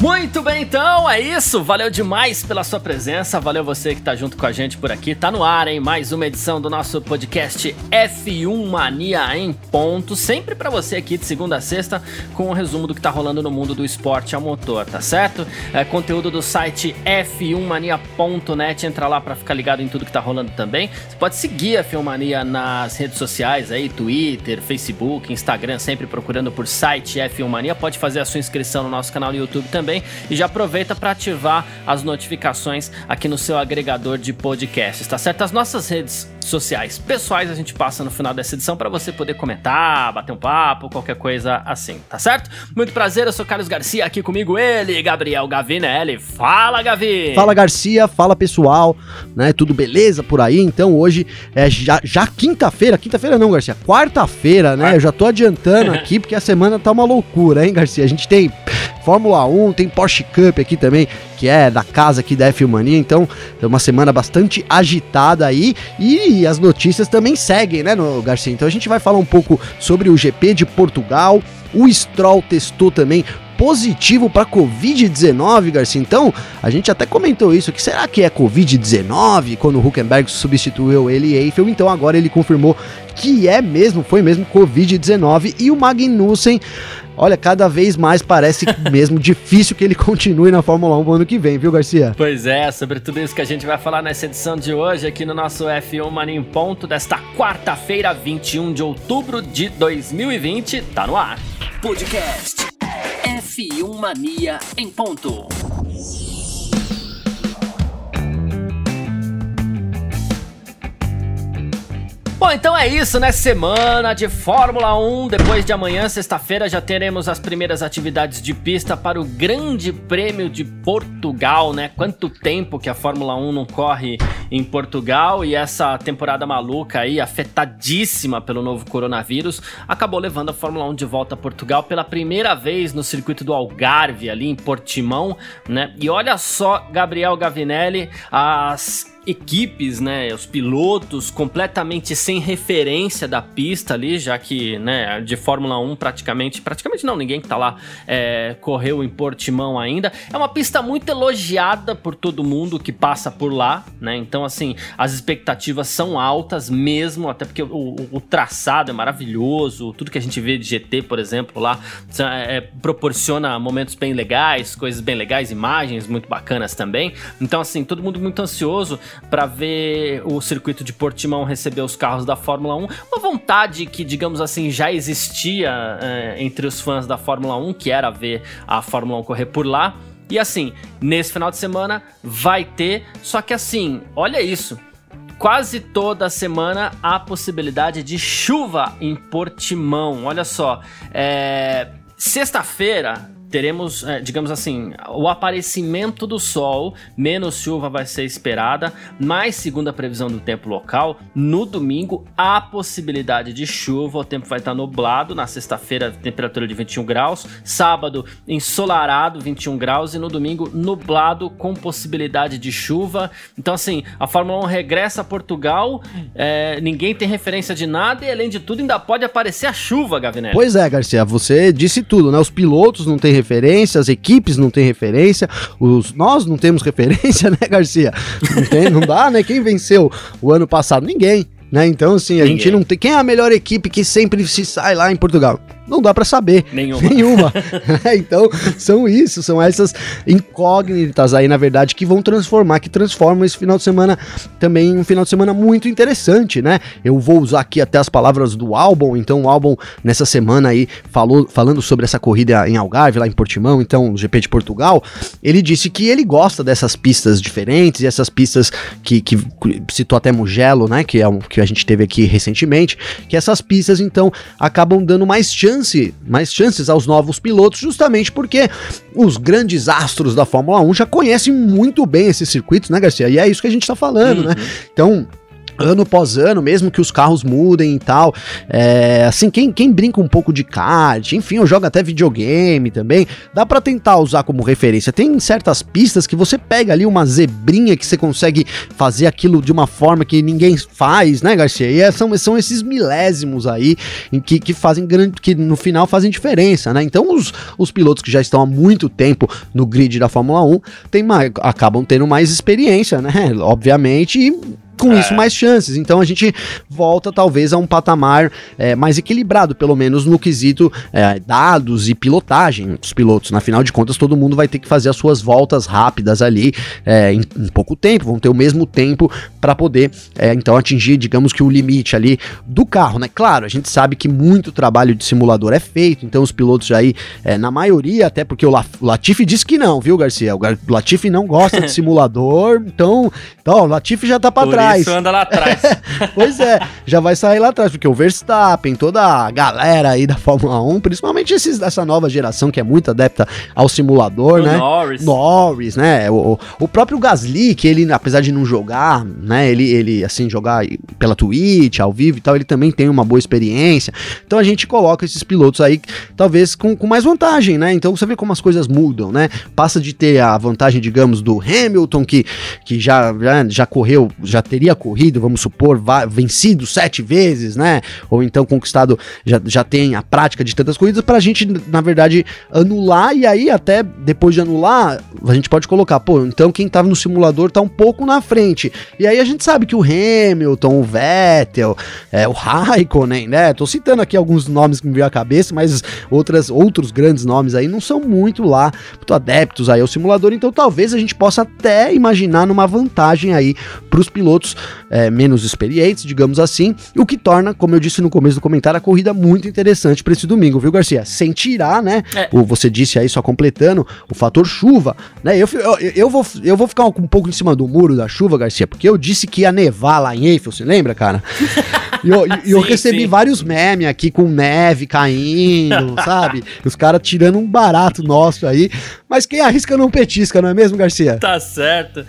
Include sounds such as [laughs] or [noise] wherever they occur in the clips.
Muito bem, então, é isso. Valeu demais pela sua presença. Valeu você que tá junto com a gente por aqui. Tá no ar, hein? Mais uma edição do nosso podcast F1 Mania em ponto. Sempre para você aqui de segunda a sexta com um resumo do que tá rolando no mundo do esporte a motor, tá certo? É, conteúdo do site f1mania.net. Entra lá para ficar ligado em tudo que tá rolando também. Você pode seguir a F1 Mania nas redes sociais aí, Twitter, Facebook, Instagram, sempre procurando por site F1 Mania. Pode fazer a sua inscrição no nosso canal no YouTube também também e já aproveita para ativar as notificações aqui no seu agregador de podcasts, tá certo? As nossas redes sociais pessoais a gente passa no final dessa edição para você poder comentar, bater um papo, qualquer coisa assim, tá certo? Muito prazer, eu sou Carlos Garcia, aqui comigo ele, Gabriel Gavinelli. Fala, Gavi! Fala, Garcia, fala pessoal, né? Tudo beleza por aí? Então hoje é já, já quinta-feira, quinta-feira não, Garcia, quarta-feira, né? Eu já tô adiantando [laughs] aqui porque a semana tá uma loucura, hein, Garcia? A gente tem Fórmula 1, tem Porsche Cup aqui também, que é da casa aqui da F1 Mania, então é uma semana bastante agitada aí e as notícias também seguem, né, no Garcia? Então a gente vai falar um pouco sobre o GP de Portugal, o Stroll testou também positivo para Covid-19, Garcia. Então, a gente até comentou isso, que será que é Covid-19 quando o Huckenberg substituiu ele e Eiffel? Então agora ele confirmou que é mesmo, foi mesmo Covid-19 e o Magnussen olha, cada vez mais parece [laughs] mesmo difícil que ele continue na Fórmula 1 no ano que vem, viu, Garcia? Pois é, sobre tudo isso que a gente vai falar nessa edição de hoje aqui no nosso F1 Mania em Ponto desta quarta-feira, 21 de outubro de 2020, tá no ar. Podcast F1 Mania em Ponto. Bom, então é isso, né? Semana de Fórmula 1. Depois de amanhã, sexta-feira, já teremos as primeiras atividades de pista para o Grande Prêmio de Portugal, né? Quanto tempo que a Fórmula 1 não corre em Portugal e essa temporada maluca aí, afetadíssima pelo novo coronavírus, acabou levando a Fórmula 1 de volta a Portugal pela primeira vez no circuito do Algarve, ali em Portimão, né? E olha só, Gabriel Gavinelli, as equipes, né, os pilotos completamente sem referência da pista ali, já que, né, de Fórmula 1 praticamente, praticamente não, ninguém que tá lá é, correu em Portimão ainda. É uma pista muito elogiada por todo mundo que passa por lá, né, então assim, as expectativas são altas mesmo, até porque o, o, o traçado é maravilhoso, tudo que a gente vê de GT, por exemplo, lá, é, proporciona momentos bem legais, coisas bem legais, imagens muito bacanas também, então assim, todo mundo muito ansioso para ver o circuito de Portimão receber os carros da Fórmula 1. Uma vontade que, digamos assim, já existia é, entre os fãs da Fórmula 1, que era ver a Fórmula 1 correr por lá. E assim, nesse final de semana vai ter, só que assim, olha isso. Quase toda semana há possibilidade de chuva em Portimão. Olha só, é... sexta-feira teremos, é, digamos assim, o aparecimento do sol, menos chuva vai ser esperada, mas segundo a previsão do tempo local, no domingo há possibilidade de chuva, o tempo vai estar nublado, na sexta-feira temperatura de 21 graus, sábado ensolarado 21 graus e no domingo nublado com possibilidade de chuva. Então assim, a Fórmula 1 regressa a Portugal, é, ninguém tem referência de nada e além de tudo ainda pode aparecer a chuva, Gavinelli. Pois é, Garcia, você disse tudo, né? Os pilotos não têm referência, as equipes não têm referência, os, nós não temos referência, [laughs] né, Garcia? Não, tem, não dá, né? Quem venceu o ano passado? Ninguém. Né? Então, assim, a Ninguém. gente não tem. Quem é a melhor equipe que sempre se sai lá em Portugal? Não dá para saber. Nenhuma. Nenhuma. [laughs] [laughs] Então, são isso, são essas incógnitas aí, na verdade, que vão transformar, que transformam esse final de semana também um final de semana muito interessante, né? Eu vou usar aqui até as palavras do álbum, então o álbum nessa semana aí falou, falando sobre essa corrida em Algarve, lá em Portimão, então, no GP de Portugal, ele disse que ele gosta dessas pistas diferentes e essas pistas que, que citou até Mugello, né, que é um que a gente teve aqui recentemente, que essas pistas então acabam dando mais chance chance, mais chances aos novos pilotos, justamente porque os grandes astros da Fórmula 1 já conhecem muito bem esses circuitos, né, Garcia? E é isso que a gente está falando, né? uhum. né? Então, ano após ano, mesmo que os carros mudem e tal. É, assim, quem, quem brinca um pouco de kart, enfim, eu jogo até videogame também, dá para tentar usar como referência. Tem certas pistas que você pega ali uma zebrinha que você consegue fazer aquilo de uma forma que ninguém faz, né, Garcia? E é, são, são esses milésimos aí em que, que fazem grande, que no final fazem diferença, né? Então os, os pilotos que já estão há muito tempo no grid da Fórmula 1 tem mais, acabam tendo mais experiência, né? Obviamente, e com é. isso mais chances. Então a gente volta talvez a um patamar é, mais equilibrado, pelo menos no quesito é, dados e pilotagem dos pilotos. Na final de contas, todo mundo vai ter que fazer as suas voltas rápidas ali é, em, em, pouco tempo, vão ter o mesmo tempo para poder é, então atingir, digamos que o limite ali do carro, né? Claro, a gente sabe que muito trabalho de simulador é feito, então os pilotos aí, é, na maioria, até porque o, La, o Latifi disse que não, viu, Garcia? O Latifi não gosta de [laughs] simulador, então, então o Latifi já tá para trás Isso anda lá atrás. [laughs] pois é, já vai sair lá atrás, porque o Verstappen, toda a galera aí da Fórmula 1, principalmente esses dessa nova geração que é muito adepta ao simulador, o né? Norris. Norris, né? O, o próprio Gasly, que ele, apesar de não jogar, né? Ele, ele, assim, jogar pela Twitch, ao vivo e tal, ele também tem uma boa experiência. Então a gente coloca esses pilotos aí, talvez com, com mais vantagem, né? Então você vê como as coisas mudam, né? Passa de ter a vantagem, digamos, do Hamilton, que, que já, já, já correu, já tem teria corrido, vamos supor, vencido sete vezes, né? Ou então conquistado, já, já tem a prática de tantas corridas, para a gente, na verdade, anular e aí até depois de anular, a gente pode colocar, pô, então quem tava no simulador tá um pouco na frente. E aí a gente sabe que o Hamilton, o Vettel, é, o Raikkonen, né? Tô citando aqui alguns nomes que me veio à cabeça, mas outras, outros grandes nomes aí não são muito lá, muito adeptos aí ao simulador, então talvez a gente possa até imaginar numa vantagem aí para os pilotos pilotos é, menos experientes, digamos assim, o que torna, como eu disse no começo do comentário, a corrida muito interessante para esse domingo, viu, Garcia? Sem tirar, né? É. O, você disse aí, só completando, o fator chuva, né? Eu, eu, eu, vou, eu vou ficar um, um pouco em cima do muro da chuva, Garcia, porque eu disse que ia nevar lá em Eiffel, você lembra, cara? [laughs] E eu, [laughs] sim, eu recebi sim. vários memes aqui com neve caindo, [laughs] sabe? Os caras tirando um barato nosso aí. Mas quem arrisca não petisca, não é mesmo, Garcia? Tá certo.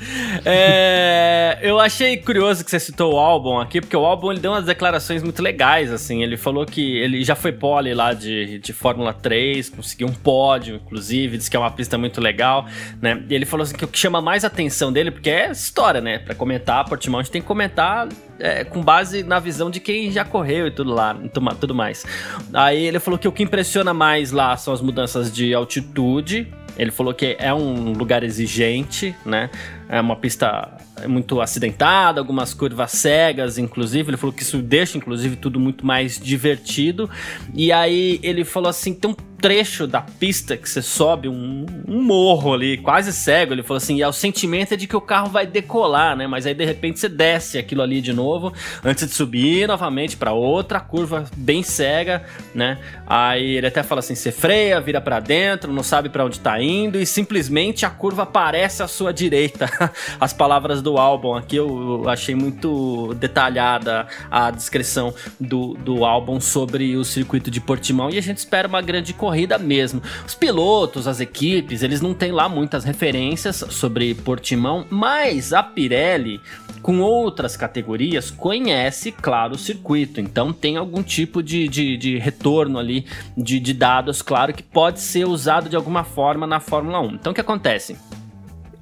É, [laughs] eu achei curioso que você citou o álbum aqui, porque o álbum ele deu umas declarações muito legais, assim. Ele falou que ele já foi pole lá de, de Fórmula 3, conseguiu um pódio, inclusive, disse que é uma pista muito legal, né? E ele falou assim que o que chama mais atenção dele, porque é história, né? Pra comentar, Portimão, a gente tem que comentar é, com base na visão de quem já correu e tudo lá, tudo mais. Aí ele falou que o que impressiona mais lá são as mudanças de altitude. Ele falou que é um lugar exigente, né? É uma pista muito acidentada, algumas curvas cegas, inclusive. Ele falou que isso deixa, inclusive, tudo muito mais divertido. E aí ele falou assim: um trecho da pista que você sobe um, um, morro ali, quase cego. Ele falou assim: e é, o sentimento é de que o carro vai decolar, né? Mas aí de repente você desce aquilo ali de novo, antes de subir novamente para outra curva bem cega, né? Aí ele até fala assim: você freia, vira para dentro, não sabe para onde tá indo e simplesmente a curva aparece à sua direita. [laughs] As palavras do álbum aqui eu achei muito detalhada a descrição do, do álbum sobre o circuito de Portimão e a gente espera uma grande corrida corrida mesmo. Os pilotos, as equipes, eles não têm lá muitas referências sobre Portimão, mas a Pirelli, com outras categorias, conhece, claro, o circuito. Então tem algum tipo de, de, de retorno ali de, de dados, claro, que pode ser usado de alguma forma na Fórmula 1. Então o que acontece?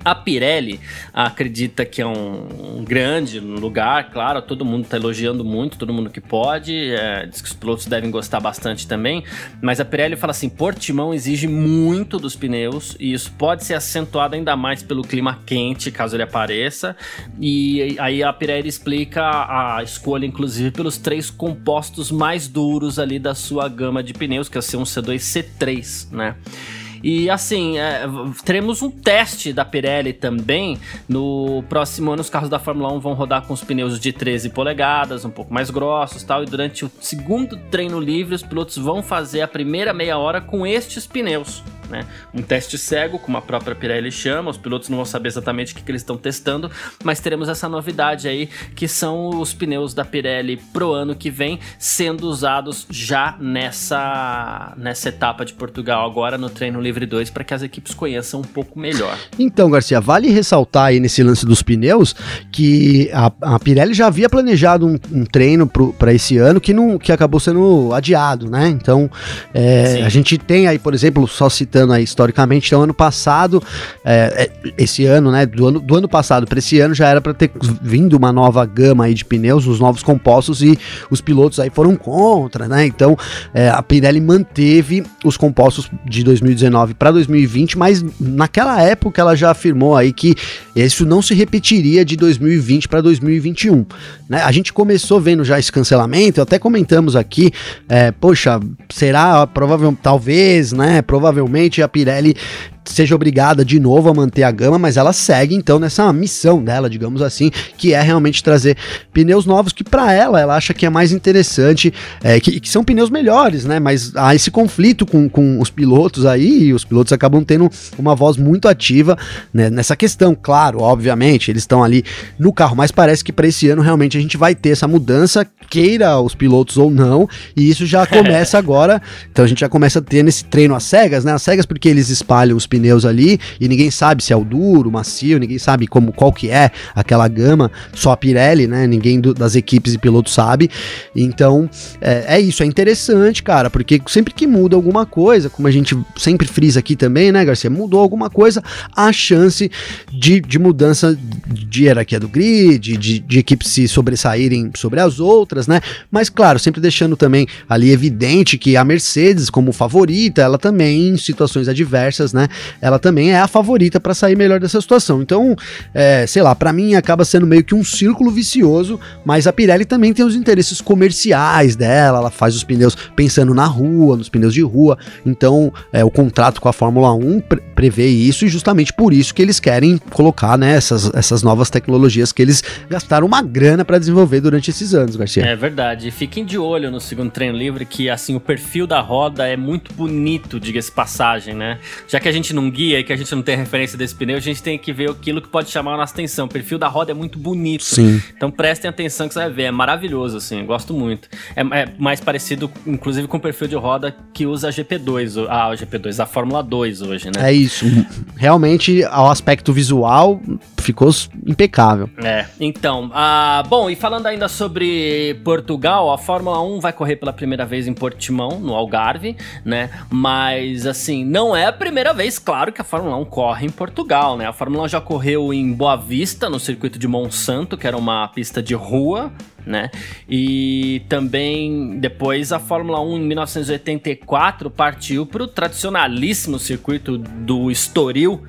A Pirelli acredita que é um, um grande lugar, claro, todo mundo está elogiando muito, todo mundo que pode, é, diz que os pilotos devem gostar bastante também, mas a Pirelli fala assim: Portimão exige muito dos pneus e isso pode ser acentuado ainda mais pelo clima quente, caso ele apareça. E aí a Pirelli explica a escolha, inclusive, pelos três compostos mais duros ali da sua gama de pneus, que é o C1, C2 C3, né? E assim, é, teremos um teste da Pirelli também. No próximo ano, os carros da Fórmula 1 vão rodar com os pneus de 13 polegadas, um pouco mais grossos tal. E durante o segundo treino livre, os pilotos vão fazer a primeira meia hora com estes pneus. Né? Um teste cego, como a própria Pirelli chama, os pilotos não vão saber exatamente o que, que eles estão testando, mas teremos essa novidade aí, que são os pneus da Pirelli pro ano que vem, sendo usados já nessa, nessa etapa de Portugal, agora no Treino Livre 2, para que as equipes conheçam um pouco melhor. Então, Garcia, vale ressaltar aí nesse lance dos pneus que a, a Pirelli já havia planejado um, um treino para esse ano que, não, que acabou sendo adiado, né? Então, é, a gente tem aí, por exemplo, só citando aí historicamente, então ano passado, é, é esse ano, né? Do ano, do ano passado para esse ano já era para ter vindo uma nova gama aí de pneus, os novos compostos e os pilotos aí foram contra, né? Então, é, a Pirelli manteve os compostos de 2019 para 2020, mas naquela época ela já afirmou aí que isso não se repetiria de 2020 para 2021. Né? A gente começou vendo já esse cancelamento, até comentamos aqui, é, poxa, será provavelmente, talvez, né? Provavelmente a Pirelli seja obrigada de novo a manter a gama, mas ela segue então nessa missão dela, digamos assim, que é realmente trazer pneus novos que para ela ela acha que é mais interessante, é, que, que, são pneus melhores, né? Mas há esse conflito com, com os pilotos aí, e os pilotos acabam tendo uma voz muito ativa né, nessa questão. Claro, obviamente, eles estão ali no carro, mas parece que para esse ano realmente a gente vai ter essa mudança, queira os pilotos ou não, e isso já [laughs] começa agora. Então a gente já começa a ter nesse treino às cegas, né? Às cegas porque eles espalham os pneus pneus ali e ninguém sabe se é o duro, macio, ninguém sabe como qual que é aquela gama, só a Pirelli, né? Ninguém do, das equipes e pilotos sabe. Então é, é, isso, é interessante, cara, porque sempre que muda alguma coisa, como a gente sempre frisa aqui também, né, Garcia? Mudou alguma coisa, há chance de, de mudança de hierarquia do grid, de, de equipes se sobressaírem sobre as outras, né? Mas claro, sempre deixando também ali evidente que a Mercedes, como favorita, ela também em situações adversas, né? Ela também é a favorita para sair melhor dessa situação. Então, é, sei lá, para mim acaba sendo meio que um círculo vicioso, mas a Pirelli também tem os interesses comerciais dela, ela faz os pneus pensando na rua, nos pneus de rua. Então, é, o contrato com a Fórmula 1 pre prevê isso e justamente por isso que eles querem colocar né, essas, essas novas tecnologias que eles gastaram uma grana para desenvolver durante esses anos, Garcia. É verdade. Fiquem de olho no segundo treino livre que assim o perfil da roda é muito bonito, diga-se passagem, né? Já que a gente num guia e que a gente não tem referência desse pneu, a gente tem que ver aquilo que pode chamar a nossa atenção. O perfil da roda é muito bonito. Sim. Então prestem atenção que você vai ver. É maravilhoso, assim. Gosto muito. É, é mais parecido, inclusive, com o perfil de roda que usa a GP2. Ah, o GP2, a Fórmula 2 hoje, né? É isso. Realmente, ao aspecto visual, ficou impecável. É. Então, ah, bom, e falando ainda sobre Portugal, a Fórmula 1 vai correr pela primeira vez em Portimão, no Algarve, né? Mas, assim, não é a primeira vez claro que a Fórmula 1 corre em Portugal, né? A Fórmula 1 já correu em Boa Vista, no circuito de Monsanto, que era uma pista de rua, né? E também depois a Fórmula 1 em 1984 partiu para o tradicionalíssimo circuito do Estoril,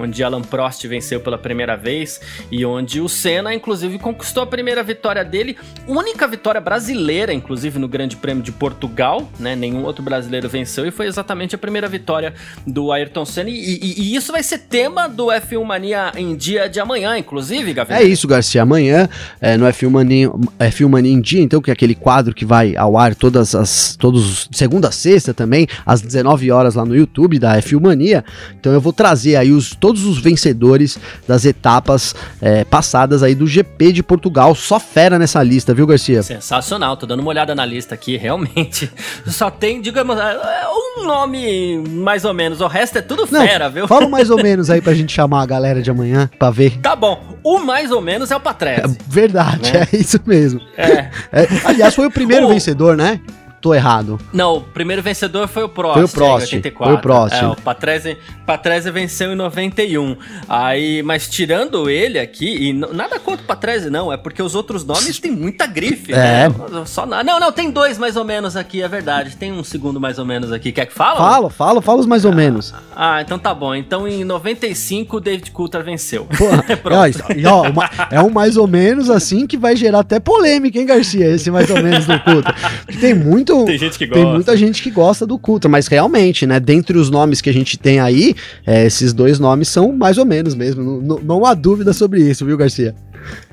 onde Alan Prost venceu pela primeira vez e onde o Senna, inclusive, conquistou a primeira vitória dele, única vitória brasileira, inclusive, no Grande Prêmio de Portugal, né? Nenhum outro brasileiro venceu e foi exatamente a primeira vitória do Ayrton Senna. E, e, e isso vai ser tema do F1 Mania em dia de amanhã, inclusive, Gabriel. É isso, Garcia. Amanhã, é, no F1 Mania, F1 Mania em dia, então, que é aquele quadro que vai ao ar todas as. todos segunda a sexta também, às 19 horas lá no YouTube da F1 Mania. Então eu vou trazer aí os os vencedores das etapas é, passadas aí do GP de Portugal. Só fera nessa lista, viu, Garcia? Sensacional, tô dando uma olhada na lista aqui, realmente. [laughs] Só tem, digamos, é, um nome mais ou menos, o resto é tudo fera, Não, viu? Fala mais ou [laughs] menos aí pra gente chamar a galera de amanhã pra ver. Tá bom, o mais ou menos é o Patrese. É verdade, né? é isso mesmo. É. [laughs] é. Aliás, foi o primeiro o... vencedor, né? Tô errado. Não, o primeiro vencedor foi o Prost. Foi o Prost. Em 84. Foi o Prost. É, o Patrese, Patrese venceu em 91. Aí, mas tirando ele aqui, e nada contra o Patrese, não, é porque os outros nomes têm muita grife. É. Né? Só, não, não, tem dois mais ou menos aqui, é verdade. Tem um segundo mais ou menos aqui. Quer que fala? Fala, fala, fala os mais ou menos. Ah, então tá bom. Então em 95 [laughs] o David Coulter venceu. é, ó, uma, é um mais ou menos assim que vai gerar até polêmica, hein, Garcia? Esse mais ou menos do Coulter. Tem muito muito. Tem gente que gosta. Tem muita gente que gosta do Cultra, mas realmente, né? Dentre os nomes que a gente tem aí, é, esses dois nomes são mais ou menos mesmo. Não, não há dúvida sobre isso, viu, Garcia?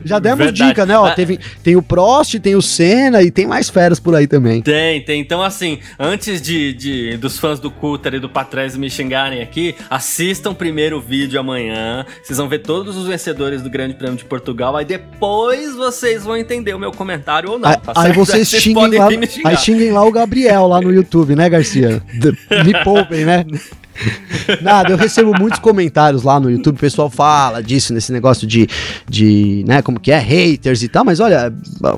Já demos Verdade. dica, né? Ó, teve, tem o Prost, tem o Senna e tem mais feras por aí também. Tem, tem. Então, assim, antes de, de dos fãs do Coulter e do Patrese me xingarem aqui, assistam primeiro o vídeo amanhã. Vocês vão ver todos os vencedores do Grande Prêmio de Portugal. Aí depois vocês vão entender o meu comentário ou não. Tá aí, aí vocês, [laughs] vocês xinguem lá, aí xinguem lá o Gabriel lá no YouTube, né, Garcia? [laughs] me poupem, né? [laughs] Nada, eu recebo muitos comentários lá no YouTube, o pessoal fala disso, nesse negócio de, de, né, como que é, haters e tal, mas olha,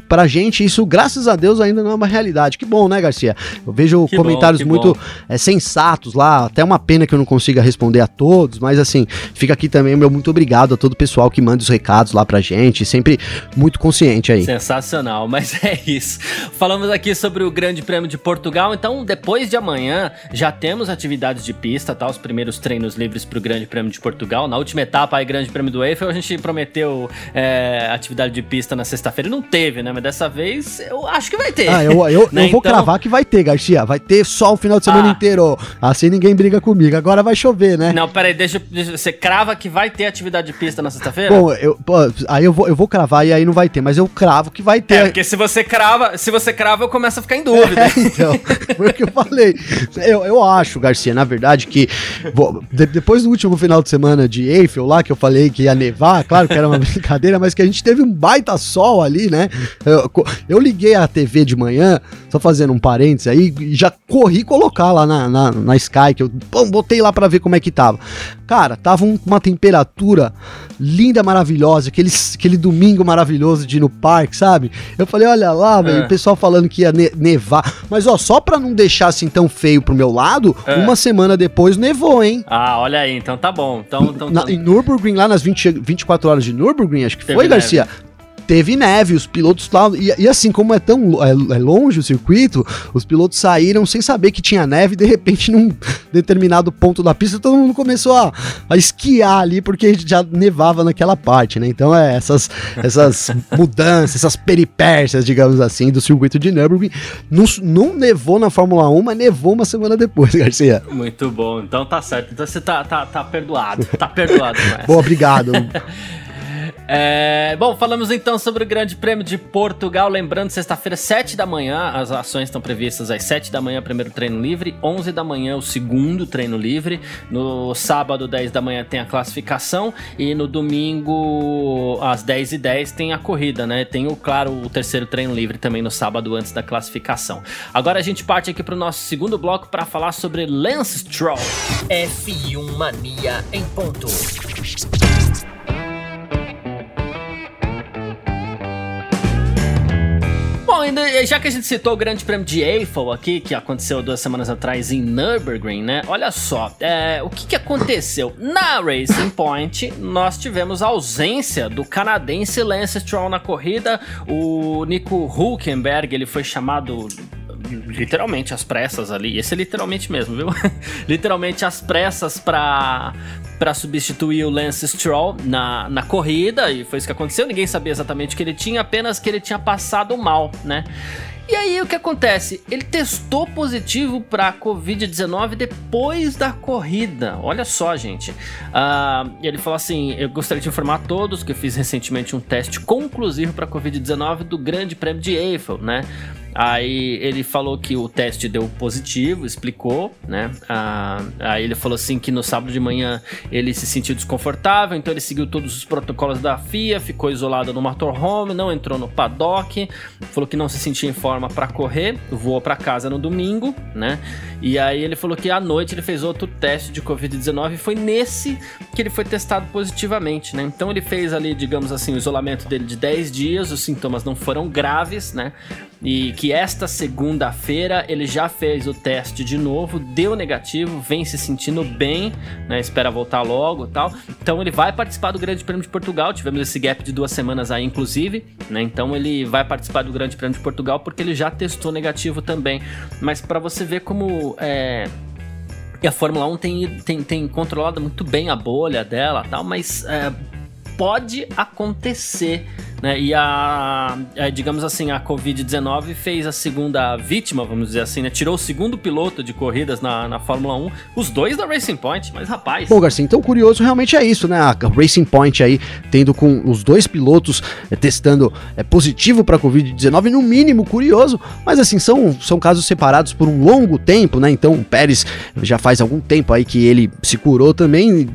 pra gente isso, graças a Deus, ainda não é uma realidade. Que bom, né, Garcia? Eu vejo que comentários bom, muito é, sensatos lá, até uma pena que eu não consiga responder a todos, mas assim, fica aqui também meu muito obrigado a todo o pessoal que manda os recados lá pra gente, sempre muito consciente aí. Sensacional, mas é isso. Falamos aqui sobre o Grande Prêmio de Portugal, então depois de amanhã já temos atividades de pista tá? Os primeiros treinos livres para o Grande Prêmio de Portugal. Na última etapa, aí, Grande Prêmio do Eiffel, a gente prometeu é, atividade de pista na sexta-feira e não teve, né? Mas dessa vez eu acho que vai ter. Ah, eu, eu, [laughs] né? eu vou então... cravar que vai ter, Garcia. Vai ter sol o final de semana ah. inteiro. Assim ninguém briga comigo. Agora vai chover, né? Não, peraí, deixa, deixa você crava que vai ter atividade de pista na sexta-feira? Bom, eu, aí eu vou, eu vou cravar e aí não vai ter, mas eu cravo que vai ter. É, porque se você crava, se você crava, eu começo a ficar em dúvida. [laughs] É, então, foi o que eu falei. Eu, eu acho, Garcia, na verdade, que de, depois do último final de semana de Eiffel lá, que eu falei que ia nevar, claro que era uma [laughs] brincadeira, mas que a gente teve um baita sol ali, né? Eu, eu liguei a TV de manhã, só fazendo um parênteses aí, e já corri colocar lá na, na, na Sky, que eu pô, botei lá para ver como é que tava. Cara, tava um, uma temperatura linda, maravilhosa, aquele, aquele domingo maravilhoso de ir no parque, sabe? Eu falei, olha lá, é. o pessoal falando que ia ne nevar. Mas, ó, só pra não deixar assim tão feio pro meu lado, é. uma semana depois nevou, hein? Ah, olha aí, então tá bom. Então, então, Na, então... Em Nürburgring, lá nas 20, 24 horas de Nürburgring, acho que Teve foi, neve. Garcia teve neve, os pilotos lá. E, e assim, como é tão é, é, longe o circuito, os pilotos saíram sem saber que tinha neve, e de repente, num determinado ponto da pista, todo mundo começou a, a esquiar ali, porque já nevava naquela parte, né? Então, é essas, essas [laughs] mudanças, essas peripécias, digamos assim, do circuito de Nürburgring. Não, não nevou na Fórmula 1, mas nevou uma semana depois, [laughs] Garcia. Muito bom, então tá certo. Então você tá, tá, tá perdoado. Tá perdoado, [laughs] Bom, obrigado. É, bom, falamos então sobre o Grande Prêmio de Portugal. Lembrando, sexta-feira, 7 da manhã, as ações estão previstas às 7 da manhã, primeiro treino livre, 11 da manhã, o segundo treino livre. No sábado, 10 da manhã, tem a classificação. E no domingo, às 10 e 10 tem a corrida, né? Tem, o, claro, o terceiro treino livre também no sábado, antes da classificação. Agora a gente parte aqui para o nosso segundo bloco para falar sobre Lance Stroll. F1 Mania em ponto. Bom, ainda, já que a gente citou o Grande Prêmio de Eiffel aqui, que aconteceu duas semanas atrás em Nürburgring, né? Olha só, é, o que, que aconteceu? Na Racing Point, nós tivemos a ausência do canadense Lance Stroll na corrida. O Nico Hulkenberg, ele foi chamado literalmente às pressas ali. Esse é literalmente mesmo, viu? [laughs] literalmente às pressas para para substituir o Lance Stroll na, na corrida, e foi isso que aconteceu. Ninguém sabia exatamente o que ele tinha, apenas que ele tinha passado mal, né? E aí o que acontece? Ele testou positivo para Covid-19 depois da corrida. Olha só, gente. Uh, ele falou assim: Eu gostaria de informar a todos que eu fiz recentemente um teste conclusivo para Covid-19 do Grande Prêmio de Eiffel, né? Aí ele falou que o teste deu positivo, explicou, né? Ah, aí ele falou assim que no sábado de manhã ele se sentiu desconfortável, então ele seguiu todos os protocolos da FIA, ficou isolado no motorhome, não entrou no paddock, falou que não se sentia em forma para correr, voou para casa no domingo, né? E aí ele falou que à noite ele fez outro teste de Covid-19 e foi nesse que ele foi testado positivamente, né? Então ele fez ali, digamos assim, o isolamento dele de 10 dias, os sintomas não foram graves, né? E que esta segunda-feira ele já fez o teste de novo, deu negativo, vem se sentindo bem, né? Espera voltar logo tal. Então ele vai participar do Grande Prêmio de Portugal. Tivemos esse gap de duas semanas aí, inclusive, né? Então ele vai participar do Grande Prêmio de Portugal porque ele já testou negativo também. Mas para você ver como é, e a Fórmula 1 tem, tem, tem controlado muito bem a bolha dela tal, mas é, pode acontecer né? E a, a digamos assim, a Covid-19 fez a segunda vítima, vamos dizer assim, né? Tirou o segundo piloto de corridas na, na Fórmula 1, os dois da Racing Point, mas rapaz. Bom, Garcia, então curioso realmente é isso, né? A Racing Point aí tendo com os dois pilotos é, testando é, positivo para Covid-19, no mínimo curioso, mas assim, são, são casos separados por um longo tempo, né? Então o Pérez já faz algum tempo aí que ele se curou também,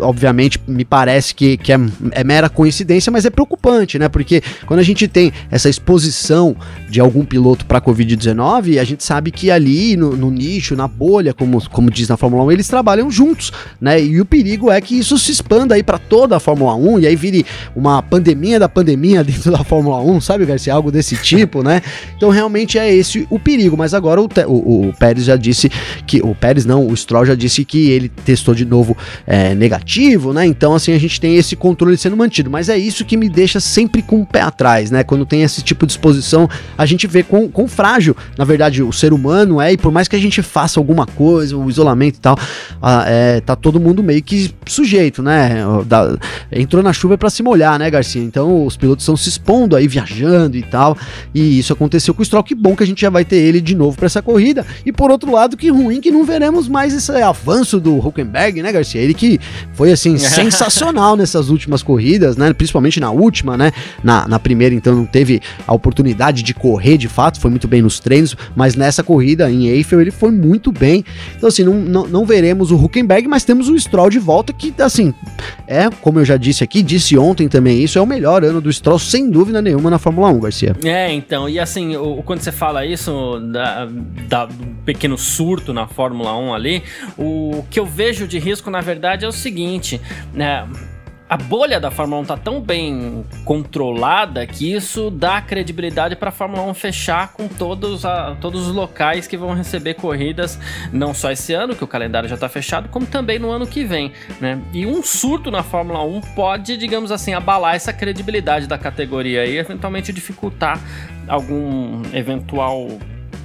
obviamente me parece que, que é, é mera coincidência, mas é preocupante, né? Porque quando a gente tem essa exposição de algum piloto para Covid-19, a gente sabe que ali no, no, nicho, na bolha, como, como diz na Fórmula 1, eles trabalham juntos, né? E o perigo é que isso se expanda aí para toda a Fórmula 1 e aí vire uma pandemia da pandemia dentro da Fórmula 1, sabe, Garcia? Algo desse [laughs] tipo, né? Então realmente é esse o perigo, mas agora o, o, o Pérez já disse que. O Pérez não, o Stroll já disse que ele testou de novo é, negativo, né? Então, assim, a gente tem esse controle sendo mantido. Mas é isso que me deixa sempre com o pé atrás, né? Quando tem esse tipo de exposição, a gente vê quão, quão frágil, na verdade, o ser humano é, e por mais que a gente faça alguma coisa, o isolamento e tal, a, é, tá todo mundo meio que sujeito, né? Da, entrou na chuva para se molhar, né, Garcia? Então os pilotos estão se expondo aí, viajando e tal, e isso aconteceu com o Stroll. Que bom que a gente já vai ter ele de novo para essa corrida. E por outro lado, que ruim que não veremos mais esse avanço do Huckenberg, né, Garcia? Ele que foi assim [laughs] sensacional nessas últimas corridas, né? Principalmente na última, né? Na, na primeira, então, não teve a oportunidade de correr de fato, foi muito bem nos treinos, mas nessa corrida em Eiffel ele foi muito bem. Então, assim, não, não, não veremos o Huckenberg, mas temos o Stroll de volta, que, assim, é, como eu já disse aqui, disse ontem também isso, é o melhor ano do Stroll, sem dúvida nenhuma, na Fórmula 1, Garcia. É, então, e assim, o, quando você fala isso, da, da, do pequeno surto na Fórmula 1 ali, o que eu vejo de risco, na verdade, é o seguinte, né? A bolha da Fórmula 1 tá tão bem controlada que isso dá credibilidade para a Fórmula 1 fechar com todos, a, todos os locais que vão receber corridas, não só esse ano, que o calendário já está fechado, como também no ano que vem. Né? E um surto na Fórmula 1 pode, digamos assim, abalar essa credibilidade da categoria e eventualmente dificultar algum eventual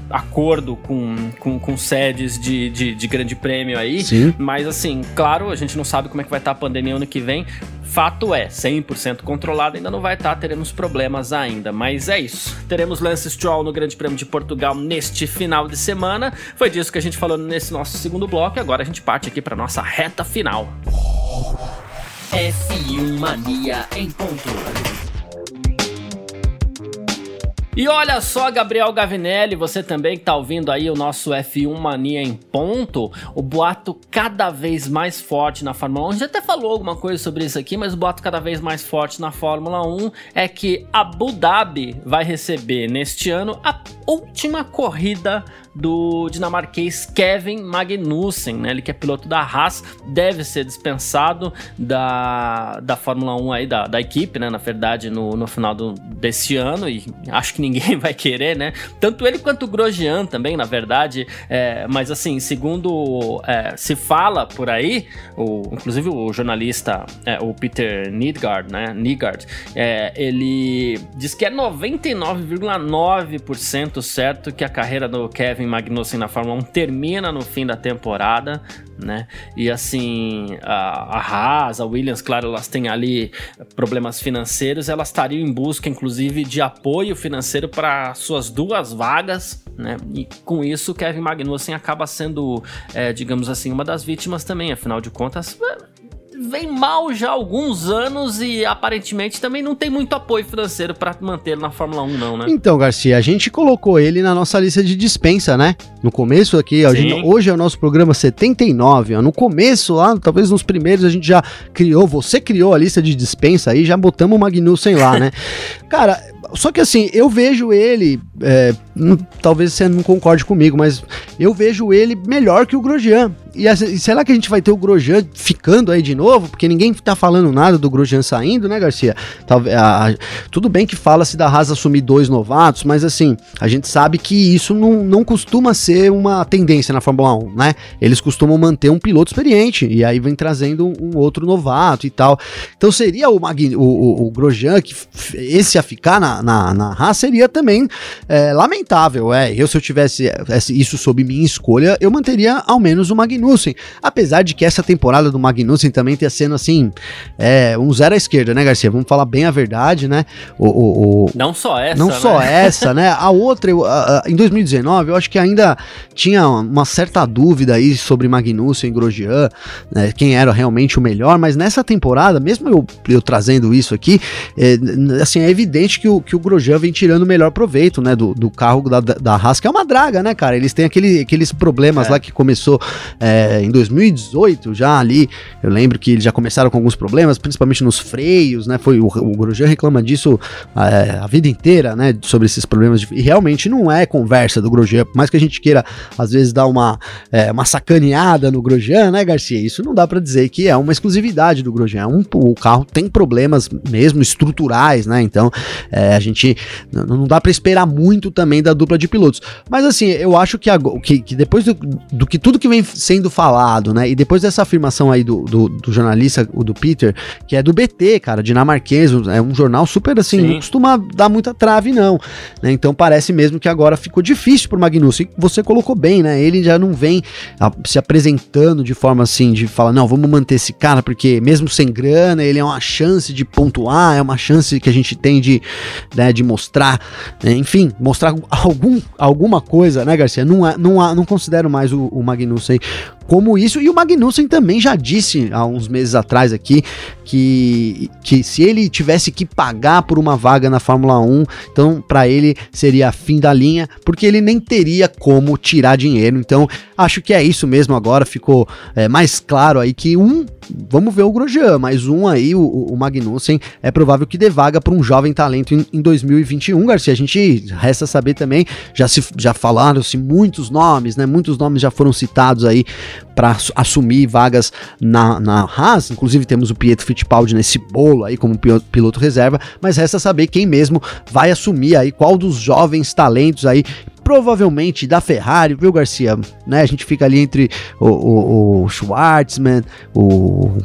acordo com, com, com sedes de, de, de, grande prêmio aí. Sim. Mas assim, claro, a gente não sabe como é que vai estar a pandemia ano que vem. Fato é, 100% controlado ainda não vai estar, teremos problemas ainda. Mas é isso. Teremos Lance Stroll no Grande Prêmio de Portugal neste final de semana. Foi disso que a gente falou nesse nosso segundo bloco. E agora a gente parte aqui para nossa reta final. F1 Mania em ponto. E olha só, Gabriel Gavinelli, você também que tá ouvindo aí o nosso F1 Mania em ponto, o boato cada vez mais forte na Fórmula 1. A gente até falou alguma coisa sobre isso aqui, mas o boato cada vez mais forte na Fórmula 1 é que Abu Dhabi vai receber neste ano a última corrida do dinamarquês Kevin Magnussen, né? Ele que é piloto da Haas, deve ser dispensado da, da Fórmula 1 aí, da, da equipe, né? Na verdade, no, no final do, desse ano, e acho que ninguém [laughs] vai querer, né? Tanto ele quanto o Grosjean também, na verdade, é, mas assim, segundo é, se fala por aí, o, inclusive o jornalista, é, o Peter Nidgard, né? Nidgard, é, ele diz que é 99,9% certo que a carreira do Kevin Kevin Magnussen na Fórmula 1 termina no fim da temporada, né? E assim, a, a Haas, a Williams, claro, elas têm ali problemas financeiros, elas estariam em busca, inclusive, de apoio financeiro para suas duas vagas, né? E com isso, Kevin Magnussen acaba sendo, é, digamos assim, uma das vítimas também, afinal de contas vem mal já há alguns anos e aparentemente também não tem muito apoio financeiro para manter na Fórmula 1 não, né? Então, Garcia, a gente colocou ele na nossa lista de dispensa, né? No começo aqui, gente, hoje é o nosso programa 79, ó, no começo lá, talvez nos primeiros a gente já criou, você criou a lista de dispensa aí, já botamos o Magnussen lá, né? [laughs] Cara, só que assim, eu vejo ele, é, talvez você não concorde comigo, mas eu vejo ele melhor que o Grosjean. E, e, será que a gente vai ter o Grosjean ficando aí de novo? Porque ninguém tá falando nada do Grosjean saindo, né, Garcia? Talvez, a, tudo bem que fala-se da Haas assumir dois novatos, mas assim, a gente sabe que isso não, não costuma ser uma tendência na Fórmula 1, né? Eles costumam manter um piloto experiente e aí vem trazendo um, um outro novato e tal. Então seria o, Magni, o, o, o Grosjean que esse a ficar na, na, na Haas seria também é, lamentável, é. Eu, se eu tivesse isso sob minha escolha, eu manteria ao menos o Magnussen. Apesar de que essa temporada do Magnussen também tenha sendo assim, é, um zero à esquerda, né, Garcia? Vamos falar bem a verdade, né? O, o, o não só essa. Não né? só essa, né? A outra, eu, a, a, em 2019, eu acho que ainda tinha uma certa dúvida aí sobre Magnussen e Grosjean, né, quem era realmente o melhor, mas nessa temporada, mesmo eu, eu trazendo isso aqui, é, assim, é evidente que o, que o Grosjean vem tirando o melhor proveito, né, do, do carro da, da Haas, que é uma draga, né, cara? Eles têm aquele, aqueles problemas é. lá que começou é, em 2018, já ali, eu lembro que eles já começaram com alguns problemas, principalmente nos freios, né, foi o, o Grosjean reclama disso é, a vida inteira, né, sobre esses problemas, de, e realmente não é conversa do Grosjean, por mais que a gente queira, às vezes, dar uma, é, uma sacaneada no Grosjean, né, Garcia? Isso não dá para dizer que é uma exclusividade do Grosjean, é um, o carro tem problemas mesmo estruturais, né, então é, a gente não dá para esperar muito também da dupla de pilotos. Mas assim, eu acho que, que, que depois do, do, que tudo que vem sendo falado, né? E depois dessa afirmação aí do, do, do, jornalista, o do Peter, que é do BT, cara, dinamarquês, é um jornal super assim, Sim. não costuma dar muita trave, não. Né? Então parece mesmo que agora ficou difícil pro Magnussen. Você colocou bem, né? Ele já não vem a, se apresentando de forma assim, de falar, não, vamos manter esse cara, porque mesmo sem grana, ele é uma chance de pontuar, é uma chance que a gente tem de, né, de mostrar, né? enfim, mostrar algum, alguma coisa, né, Garcia? Não, não, não considero mais o, o Magnussen como isso. E o Magnussen também já disse há uns meses atrás aqui que, que se ele tivesse que pagar por uma vaga na Fórmula 1, então para ele seria fim da linha, porque ele nem teria como tirar dinheiro. Então acho que é isso mesmo agora. Ficou é, mais claro aí que um vamos ver o Grosjean, mas um aí, o, o Magnussen, é provável que dê vaga para um jovem talento em, em 2021, Garcia. A gente resta saber também, já já falaram-se muitos nomes, né? Muitos nomes já foram citados aí para assumir vagas na, na Haas, inclusive temos o Pietro Fittipaldi nesse bolo aí como piloto reserva, mas resta saber quem mesmo vai assumir aí, qual dos jovens talentos aí provavelmente da Ferrari, viu, Garcia? Né? A gente fica ali entre o, o, o Schwartzman, o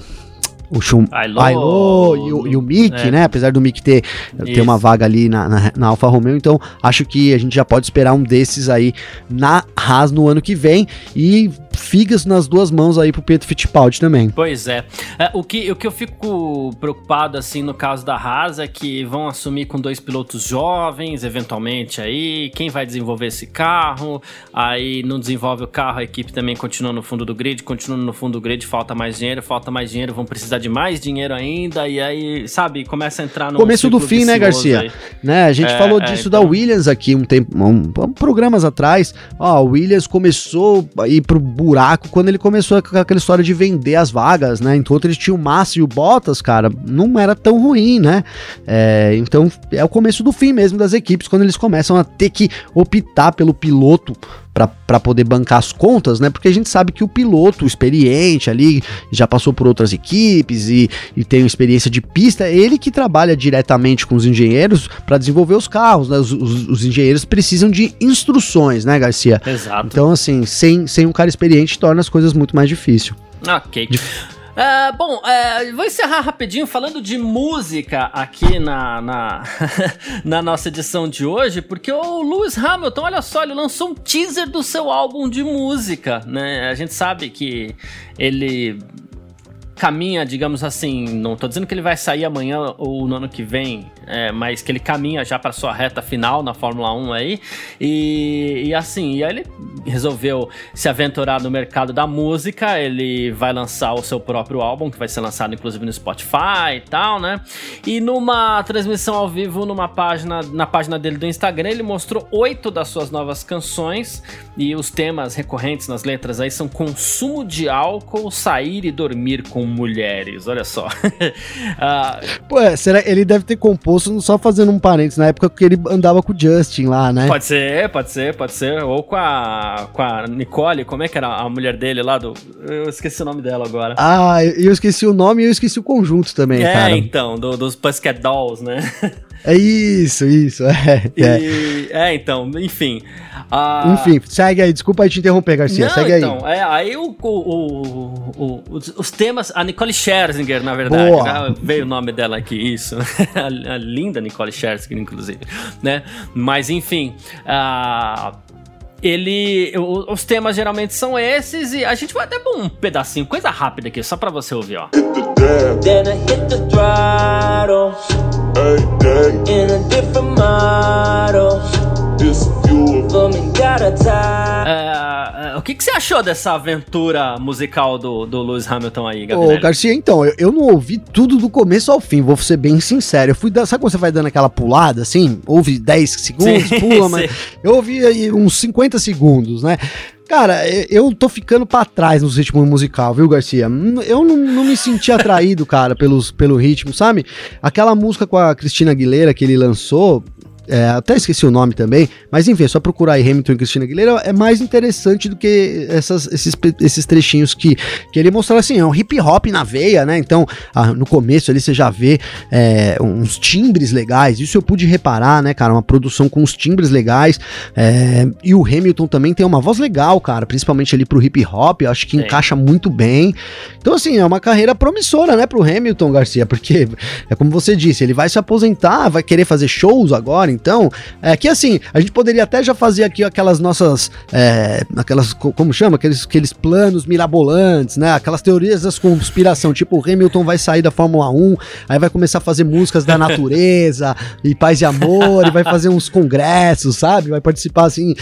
o Shum Ailo e, o, e o Mick, é. né? Apesar do Mick ter, ter uma vaga ali na, na, na, Alfa Romeo, então acho que a gente já pode esperar um desses aí na Haas no ano que vem. E figas nas duas mãos aí pro Pedro Fittipaldi também. Pois é. é. o, que, o que eu fico preocupado, assim, no caso da Haas é que vão assumir com dois pilotos jovens, eventualmente aí, quem vai desenvolver esse carro, aí não desenvolve o carro, a equipe também continua no fundo do grid, continua no fundo do grid, falta mais dinheiro, falta mais dinheiro, vão precisar de mais dinheiro ainda, e aí, sabe, começa a entrar no começo do fim, né, Garcia? Aí. Né, a gente é, falou é, disso então... da Williams aqui um tempo, um, um, programas atrás, ó, a Williams começou a ir pro buraco quando ele começou com aquela história de vender as vagas, né? Enquanto eles tinham o Massa e o Bottas, cara, não era tão ruim, né? É, então é o começo do fim mesmo das equipes, quando eles começam a ter que optar pelo piloto para poder bancar as contas, né? Porque a gente sabe que o piloto experiente ali já passou por outras equipes e, e tem experiência de pista, é ele que trabalha diretamente com os engenheiros para desenvolver os carros, né? Os, os, os, engenheiros precisam de instruções, né, Garcia? Exato. Então, assim, sem, sem um cara experiente torna as coisas muito mais difíceis. Ok. Dif Uh, bom, uh, vou encerrar rapidinho falando de música aqui na, na, [laughs] na, nossa edição de hoje, porque o Lewis Hamilton, olha só, ele lançou um teaser do seu álbum de música, né? A gente sabe que ele caminha, digamos assim, não tô dizendo que ele vai sair amanhã ou no ano que vem, é, mas que ele caminha já para sua reta final na Fórmula 1 aí. E, e assim, e aí ele resolveu se aventurar no mercado da música. Ele vai lançar o seu próprio álbum, que vai ser lançado inclusive no Spotify e tal, né? E numa transmissão ao vivo, numa página, na página dele do Instagram, ele mostrou oito das suas novas canções. E os temas recorrentes nas letras aí são consumo de álcool, sair e dormir com mulheres. Olha só. uh, [laughs] Pô, é, será ele deve ter composto só fazendo um parênteses na época que ele andava com o Justin lá, né? Pode ser, pode ser, pode ser. Ou com a, com a Nicole, como é que era a mulher dele lá do. Eu esqueci o nome dela agora. Ah, eu esqueci o nome e eu esqueci o conjunto também, é, cara. É, então, do, dos Pussycat Dolls, né? [laughs] É isso, isso. É, e, é. é então, enfim. Uh... Enfim, segue aí. Desculpa te interromper, Garcia. Não, segue então, aí. É, aí o, o, o, os, os, temas. A Nicole Scherzinger, na verdade. Né? Veio o nome dela aqui, isso. [laughs] a, a, linda Nicole Scherzinger, inclusive. Né? Mas, enfim. Uh, ele. Os temas geralmente são esses e a gente vai até um pedacinho, coisa rápida aqui, só pra você ouvir, ó. Then I hit the throttle, in a different model. É, é, o que, que, você achou dessa aventura musical do, do Lewis Hamilton aí, Gabriel? Ô, Garcia, então, eu, eu, não ouvi tudo do começo ao fim, vou ser bem sincero. Eu fui da, sabe quando você vai dando aquela pulada assim? Ouve 10 segundos, sim, pula, [laughs] mas eu ouvi aí uns 50 segundos, né? Cara, eu tô ficando para trás no ritmo musical, viu, Garcia? Eu não, não, me senti atraído, [laughs] cara, pelos, pelo ritmo, sabe? Aquela música com a Cristina Aguilera que ele lançou, é, até esqueci o nome também, mas enfim, é só procurar aí Hamilton e Cristina Aguilera, é mais interessante do que essas, esses, esses trechinhos que, que ele mostrou assim, é um hip hop na veia, né? Então, ah, no começo ali você já vê é, uns timbres legais, isso eu pude reparar, né, cara? Uma produção com uns timbres legais, é, e o Hamilton também tem uma voz legal, cara, principalmente ali pro hip hop, eu acho que Sim. encaixa muito bem. Então, assim, é uma carreira promissora, né, pro Hamilton Garcia, porque é como você disse, ele vai se aposentar, vai querer fazer shows agora, então, é que assim, a gente poderia até já fazer aqui aquelas nossas, é, aquelas, como chama? Aqueles, aqueles planos mirabolantes, né? Aquelas teorias da conspiração, tipo o Hamilton vai sair da Fórmula 1, aí vai começar a fazer músicas da natureza [laughs] e paz e amor, e vai fazer uns congressos, sabe? Vai participar assim,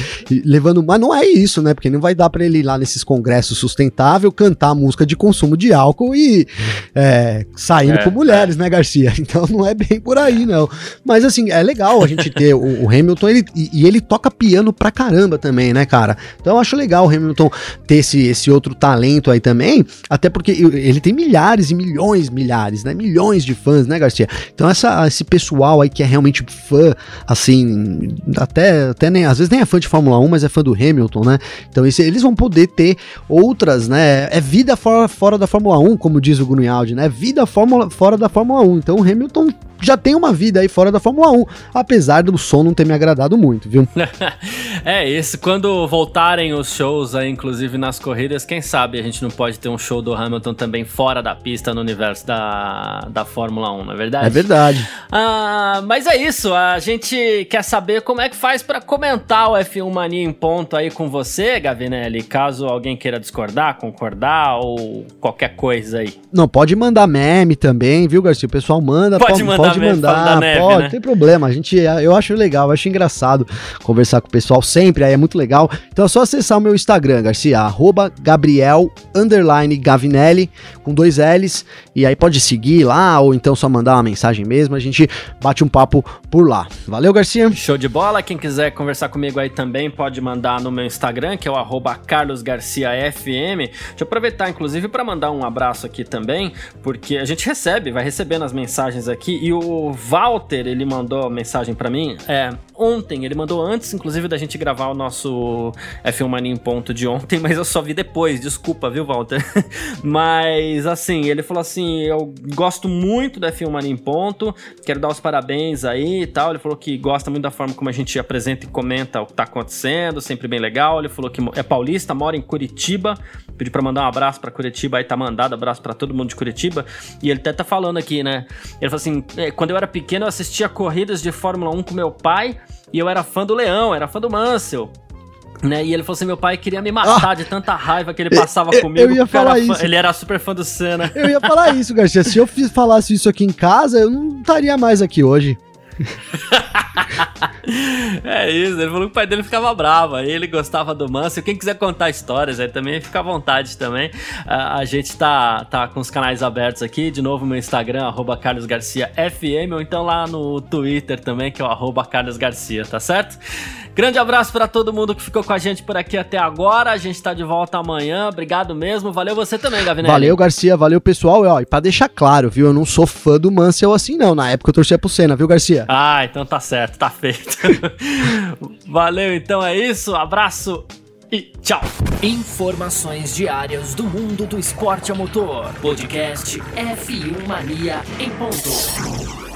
levando, mas não é isso, né? Porque não vai dar para ele ir lá nesses congressos sustentável, cantar música de consumo de álcool e é, saindo é, com mulheres, é. né, Garcia? [laughs] Então não é bem por aí, não. Mas assim, é legal a gente gente ter o, o Hamilton, ele, e, e, ele toca piano pra caramba também, né, cara? Então eu acho legal o Hamilton ter esse, esse outro talento aí também, até porque ele tem milhares e milhões, milhares, né? Milhões de fãs, né, Garcia? Então essa, esse pessoal aí que é realmente fã, assim, até, até nem, às vezes nem é fã de Fórmula 1, mas é fã do Hamilton, né? Então esse, eles vão poder ter outras, né? É vida fora, fora da Fórmula 1, como diz o Grunwald, né? Vida fórmula, fora da Fórmula 1. Então o Hamilton já tem uma vida aí fora da Fórmula 1, apesar do som não ter me agradado muito, viu? [laughs] é, isso, quando voltarem os shows aí, inclusive nas corridas, quem sabe a gente não pode ter um show do Hamilton também fora da pista no universo da, da Fórmula 1, não é verdade? É verdade. Ah, mas é isso, a gente quer saber como é que faz para comentar o F1 Mania em ponto aí com você, Gavinelli, caso alguém queira discordar, concordar ou qualquer coisa aí. Não, pode mandar meme também, viu, Garcia? O pessoal manda. Pode, pode mandar pode mandar, neve, pode, né? tem problema. A gente, eu acho legal, eu acho engraçado conversar com o pessoal sempre, aí é muito legal. Então é só acessar o meu Instagram, Garcia, arroba Gabriel Gavinelli, com dois L's, e aí pode seguir lá, ou então só mandar uma mensagem mesmo, a gente bate um papo por lá. Valeu, Garcia. Show de bola. Quem quiser conversar comigo aí também pode mandar no meu Instagram, que é o arroba carlosgarciafm. Deixa eu aproveitar, inclusive, para mandar um abraço aqui também, porque a gente recebe, vai recebendo as mensagens aqui, e o Walter, ele mandou mensagem para mim? É, ontem, ele mandou antes, inclusive, da gente gravar o nosso F1 Mania em ponto de ontem, [laughs] mas eu só vi depois, desculpa, viu, Walter? [laughs] mas, assim, ele falou assim, eu gosto muito do F1 Mania em ponto, quero dar os parabéns aí e tal, ele falou que gosta muito da forma como a gente apresenta e comenta o que tá acontecendo, sempre bem legal, ele falou que é paulista, mora em Curitiba, pedi para mandar um abraço para Curitiba, aí tá mandado abraço para todo mundo de Curitiba, e ele até tá falando aqui, né, ele falou assim, é, quando eu era pequeno eu assistia corridas de Fórmula 1 com meu pai e eu era fã do Leão, era fã do Mansell. Né? E ele falou assim: meu pai queria me matar ah, de tanta raiva que ele [laughs] passava eu, comigo. Eu ia falar isso. Fã, ele era super fã do Senna. Eu ia falar isso, Garcia. Se eu falasse isso aqui em casa, eu não estaria mais aqui hoje. [laughs] [laughs] é isso, ele falou que o pai dele ficava bravo, ele gostava do Manso. Quem quiser contar histórias aí também, fica à vontade também. A gente tá, tá com os canais abertos aqui, de novo meu Instagram, arroba carlosgarciafm, ou então lá no Twitter também, que é o arroba carlosgarcia, tá certo? Grande abraço para todo mundo que ficou com a gente por aqui até agora. A gente tá de volta amanhã. Obrigado mesmo. Valeu você também, Gavinelli. Valeu, Garcia. Valeu, pessoal. E, ó, e pra deixar claro, viu? Eu não sou fã do Mansell assim, não. Na época eu torcia pro Senna, viu, Garcia? Ah, então tá certo. Tá feito. [laughs] Valeu, então é isso. Abraço e tchau. Informações diárias do mundo do esporte a motor. Podcast F1 Mania em ponto.